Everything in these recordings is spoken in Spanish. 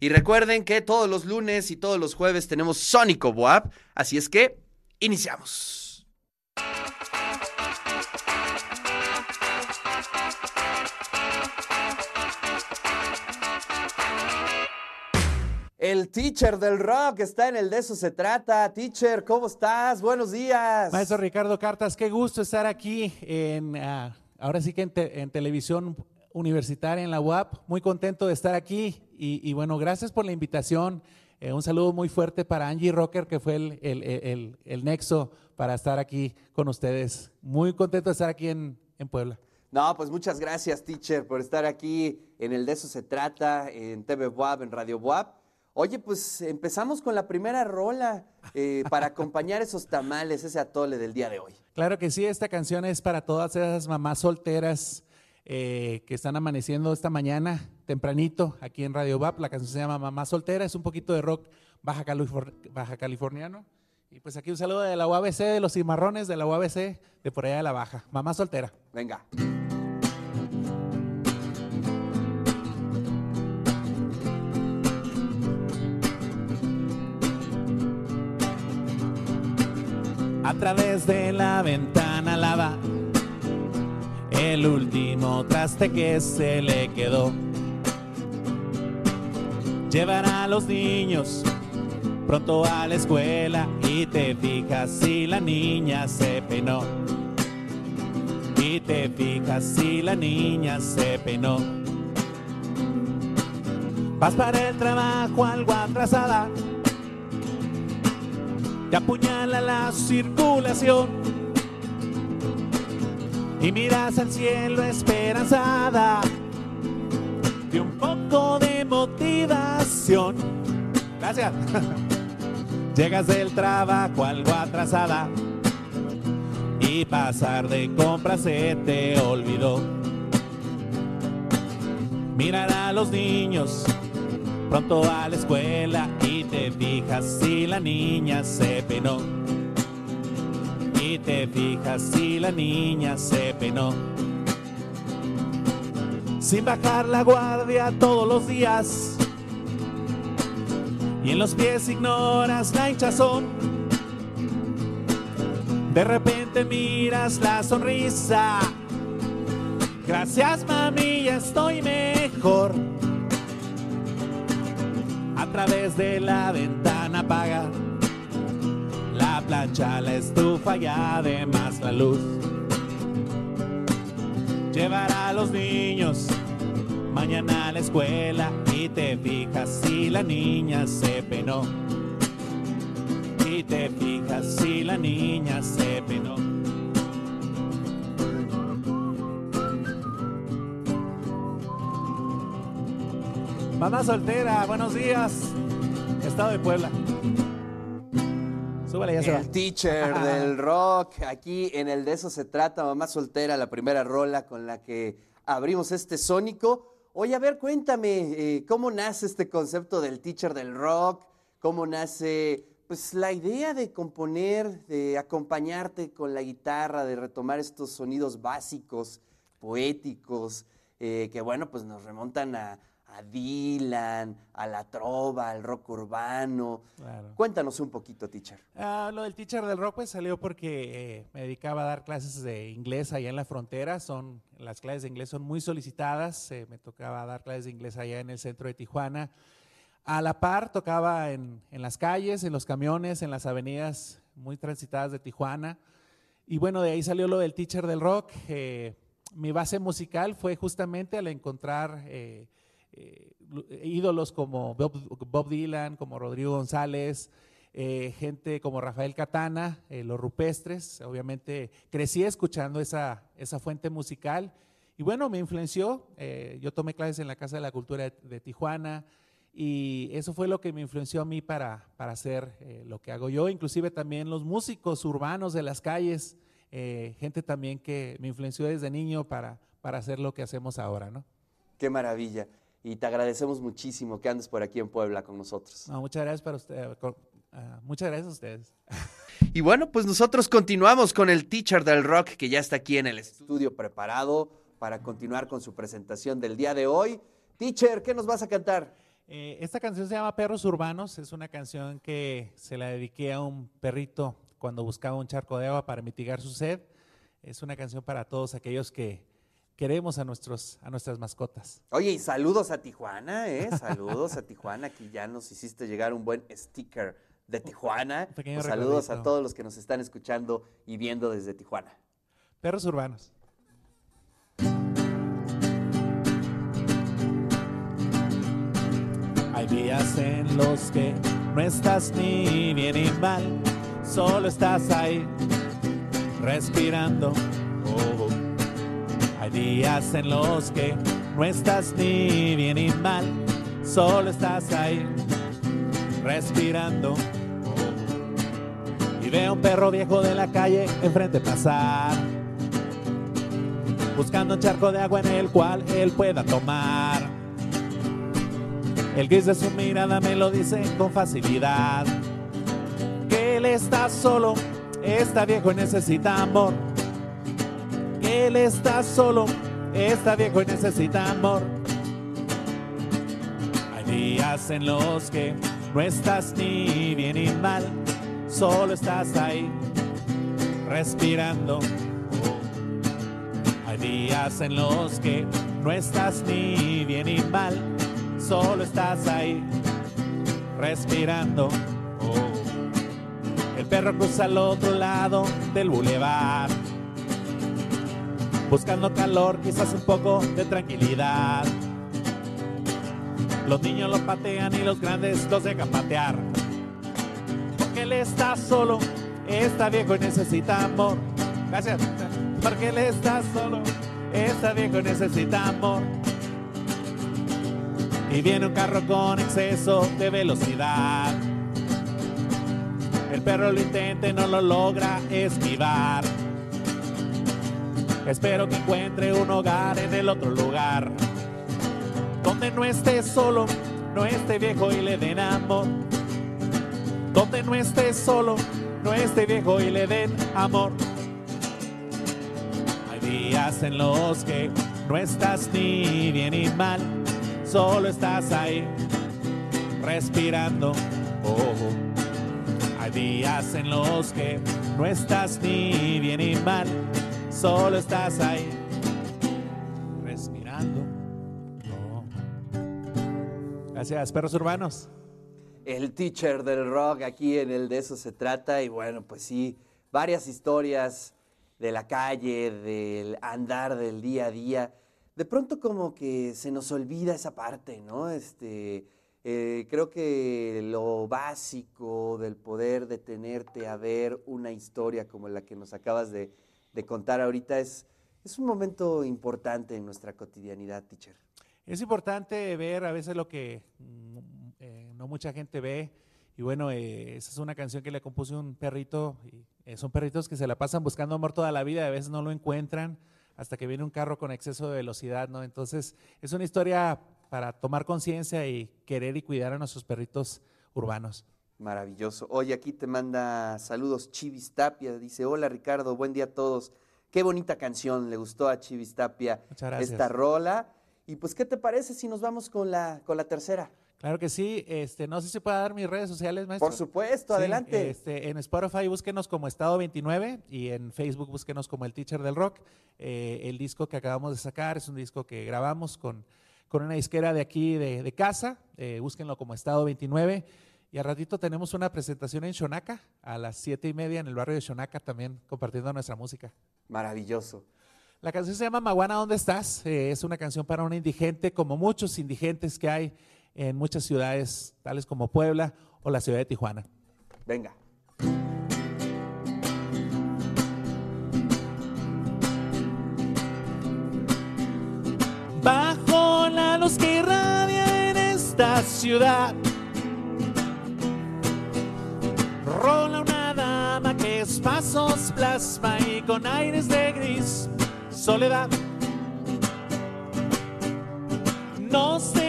Y recuerden que todos los lunes y todos los jueves tenemos Sónico Boab, así es que iniciamos. El teacher del rock está en el de eso se trata. Teacher, ¿cómo estás? Buenos días. Maestro Ricardo Cartas, qué gusto estar aquí en, ah, ahora sí que en, televisión universitaria en la UAP. Muy contento de estar aquí y, bueno, gracias por la invitación. Eh, un saludo muy fuerte para Angie Rocker, que fue el, el, el, nexo para estar aquí con ustedes. Muy contento de estar aquí en, en Puebla. No, pues muchas gracias, teacher, por estar aquí en el de eso se trata, en TV WAP, en Radio WAP. Oye, pues empezamos con la primera rola eh, para acompañar esos tamales, ese atole del día de hoy. Claro que sí, esta canción es para todas esas mamás solteras eh, que están amaneciendo esta mañana tempranito aquí en Radio VAP. La canción se llama Mamá Soltera, es un poquito de rock baja, baja californiano. Y pues aquí un saludo de la UABC, de los cimarrones de la UABC, de por allá de la Baja. Mamá Soltera. Venga. a través de la ventana lava el último traste que se le quedó. Llevará a los niños pronto a la escuela y te fijas si la niña se peinó. Y te fijas si la niña se peinó. Vas para el trabajo algo atrasada te apuñala la circulación y miras al cielo esperanzada de un poco de motivación. Gracias. Llegas del trabajo algo atrasada y pasar de compras se te olvidó. Mirar a los niños pronto a la escuela y te fijas si la niña se penó. Y te fijas si la niña se penó. Sin bajar la guardia todos los días. Y en los pies ignoras la hinchazón. De repente miras la sonrisa. Gracias mami, ya estoy mejor a través de la ventana apaga la plancha, la estufa y además la luz. Llevará a los niños mañana a la escuela y te fijas si la niña se penó. Y te fijas si la niña se penó. Mamá soltera, buenos días. Estado de Puebla. Súbale, ya se El teacher del rock, aquí en el de eso se trata, Mamá soltera, la primera rola con la que abrimos este sónico. Oye, a ver, cuéntame, eh, ¿cómo nace este concepto del teacher del rock? ¿Cómo nace, pues, la idea de componer, de acompañarte con la guitarra, de retomar estos sonidos básicos, poéticos, eh, que, bueno, pues nos remontan a, a Dylan, a la trova, al rock urbano. Cuéntanos un poquito, teacher. Ah, lo del teacher del rock pues salió porque eh, me dedicaba a dar clases de inglés allá en la frontera. Son, las clases de inglés son muy solicitadas. Eh, me tocaba dar clases de inglés allá en el centro de Tijuana. A la par tocaba en, en las calles, en los camiones, en las avenidas muy transitadas de Tijuana. Y bueno, de ahí salió lo del teacher del rock. Eh, mi base musical fue justamente al encontrar eh, ídolos como Bob, Dylan, como Rodrigo González, eh, gente como Rafael Catana, eh, los rupestres, obviamente crecí escuchando esa, esa fuente musical. Y bueno, me influenció, yo tomé clases en la Casa de la Cultura de, Tijuana y eso fue lo que me influenció a mí para, para hacer lo que hago yo, inclusive también los músicos urbanos de las calles, gente también que me influenció desde niño para, para hacer lo que hacemos ahora, ¿no? Qué maravilla y te agradecemos muchísimo que andes por aquí en Puebla con nosotros. muchas gracias para usted, ah, muchas gracias a ustedes. Y bueno, pues nosotros continuamos con el teacher del rock que ya está aquí en el estudio preparado para continuar con su presentación del día de hoy. Teacher, ¿qué nos vas a cantar? Eh, esta canción se llama Perros Urbanos, es una canción que se la dediqué a un perrito cuando buscaba un charco de agua para mitigar su sed. Es una canción para todos aquellos que queremos a, nuestros, a nuestras mascotas. Oye, y saludos a Tijuana, ¿eh? Saludos a Tijuana, aquí ya nos hiciste llegar un buen sticker de Tijuana. Pues saludos a todos los que nos están escuchando y viendo desde Tijuana. Perros urbanos. Hay días en los que no estás ni bien ni mal, solo estás ahí respirando. Días en los que no estás ni bien ni mal, solo estás ahí respirando. Y veo un perro viejo de la calle enfrente pasar, buscando un charco de agua en el cual él pueda tomar. El gris de su mirada me lo dice con facilidad. Que él está solo, está viejo y necesita amor. Él está solo, está viejo y necesita amor. Hay días en los que no estás ni bien ni mal, solo estás ahí, respirando. Hay días en los que no estás ni bien ni mal solo estás ahí, respirando. El perro cruza al otro lado del bulevar, buscando calor, quizás un poco de tranquilidad. Los niños lo patean y los grandes los dejan patear. Porque él está solo, está viejo y necesita amor. Gracias. Porque él está solo, está viejo y necesita amor y viene un carro con exceso de velocidad. El perro lo intenta y no lo logra esquivar. Espero que encuentre un hogar en el otro lugar. Donde no esté solo, no esté viejo y le den amor. Donde no esté solo, no esté viejo y le den amor. Hay días en los que no estás ni bien ni mal solo estás ahí, respirando. Oh, hay días en los que no estás ni bien ni mal, solo estás ahí, respirando. Gracias, perros urbanos. El teacher del rock aquí en el de eso se trata y bueno, pues sí, varias historias de la calle, del andar del día a día de pronto como que se nos olvida esa parte, ¿no? Este, eh, creo que lo básico del poder detenerte a ver una historia como la que nos acabas de, contar ahorita es, es un momento importante en nuestra cotidianidad, teacher. Es importante ver a veces lo que mm, eh, no mucha gente ve. Y bueno, eh, esa es una canción que le compuse un perrito. Y, son perritos que se la pasan buscando amor toda la vida, a veces no lo encuentran hasta que viene un carro con exceso de velocidad, ¿no? Entonces, es una historia para tomar conciencia y querer y cuidar a nuestros perritos urbanos. Maravilloso. Oye, aquí te manda saludos Chivis Tapia. Dice, hola Ricardo, buen día a todos. Qué bonita canción, le gustó a Chivis Tapia esta rola. Y pues, ¿qué te parece si nos vamos con la, con la tercera? Claro que sí. Este, no sé si pueda dar mis redes sociales, maestro. Por supuesto, adelante. Este, en Spotify búsquenos como Estado 29 y en Facebook búsquenos como El Teacher del Rock. Eh, el disco que acabamos de sacar es un disco que grabamos con, con una disquera de aquí de, casa. Eh, búsquenlo como Estado 29. Y a ratito tenemos una presentación en Shonaka a las siete y media en el barrio de Shonaka también compartiendo nuestra música. Maravilloso. La canción se llama Maguana, ¿dónde estás? Eh, es una canción para un indigente, como muchos indigentes que hay en muchas ciudades, tales como Puebla o la ciudad de Tijuana. Venga. Bajo la luz que irradia en esta ciudad, rola una dama que es pasos plasma y con aires de gris. Soledad. No sé.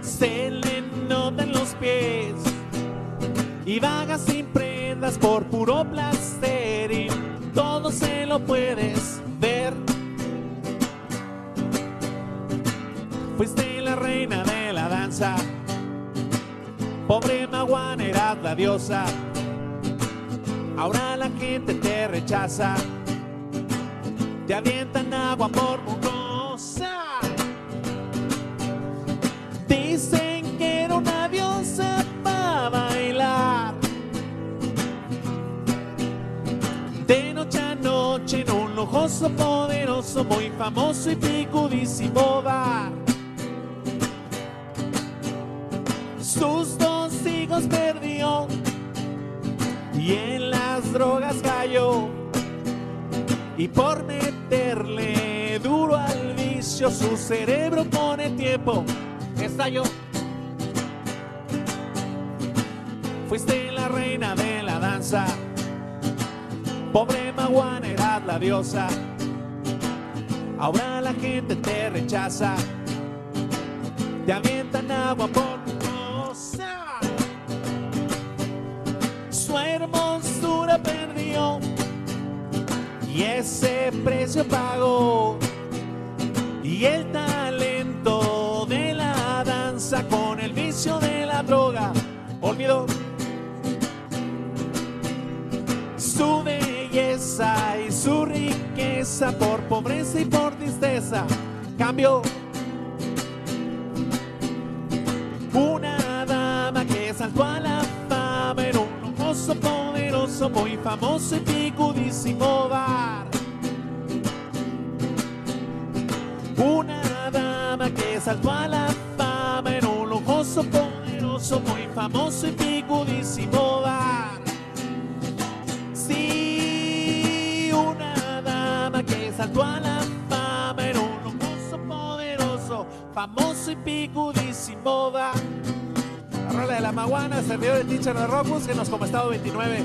Se le notan los pies. Y vaga sin prendas por puro placer y todo se lo puedes Pobre Maguana eras la diosa. Ahora la gente te rechaza. Te avientan agua por. Dicen que era una diosa para bailar. De noche a noche en un lujoso, poderoso, muy famoso y picudísimo bar. Sus dos hijos perdió y en las drogas cayó. Y por meterle duro al vicio, su cerebro pone tiempo. Estalló. Fuiste la reina de la danza. Pobre Maguana eras la diosa. Ahora la gente te rechaza. Te avientan agua por Su hermosura perdió y ese precio pagó. Y el talento de la danza con el vicio de la droga olvidó. Su belleza y su riqueza por pobreza y por tristeza cambió. Una dama que saltó a la lujoso, poderoso, muy famoso y picudísimo bar. Una dama que saltó a la fama en un lujoso, poderoso, muy famoso y picudísimo bar. Sí, una dama que saltó a la fama en un lujoso, poderoso, famoso y picudísimo bar. La rola de la maguana, servidor del teacher de rock, búsquenos como estado 29.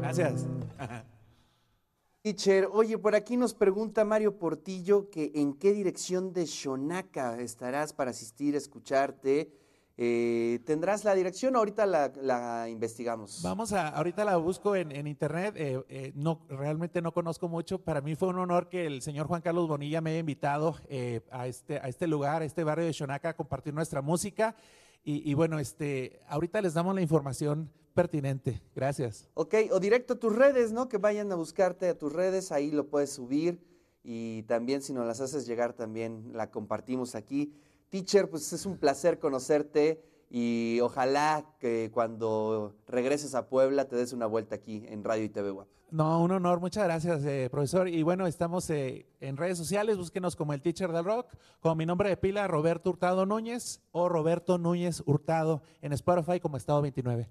Gracias. Teacher, oye, por aquí nos pregunta Mario Portillo que en qué dirección de Shonaka estarás para asistir escucharte. Eh, ¿Tendrás la dirección? Ahorita la, la investigamos. Vamos a, ahorita la busco en, en internet. eh, eh, no, realmente no conozco mucho. Para mí fue un honor que el señor Juan Carlos Bonilla me haya invitado eh, a, este, a este lugar, a este barrio de Xonaca, a compartir nuestra música. Y, y bueno, este, ahorita les damos la información pertinente. Gracias. Ok, o directo a tus redes, ¿no? Que vayan a buscarte a tus redes, ahí lo puedes subir y también si nos las haces llegar también la compartimos aquí. Teacher, pues es un placer conocerte y ojalá que cuando regreses a Puebla te des una vuelta aquí en Radio y TV WAP. No, un honor, muchas gracias, eh, profesor. Y bueno, estamos eh, en redes sociales, búsquenos como el Teacher del Rock, con mi nombre de pila, Roberto Hurtado Núñez, o Roberto Núñez Hurtado en Spotify como Estado 29.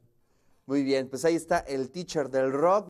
Muy bien, pues ahí está el Teacher del Rock.